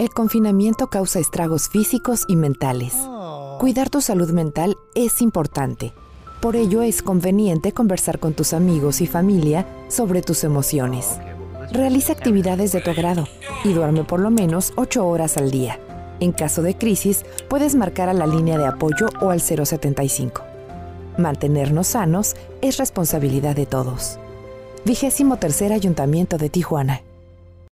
El confinamiento causa estragos físicos y mentales. Oh. Cuidar tu salud mental es importante. Por ello es conveniente conversar con tus amigos y familia sobre tus emociones. Realiza actividades de tu agrado y duerme por lo menos 8 horas al día. En caso de crisis, puedes marcar a la línea de apoyo o al 075. Mantenernos sanos es responsabilidad de todos. Vigésimo tercer Ayuntamiento de Tijuana.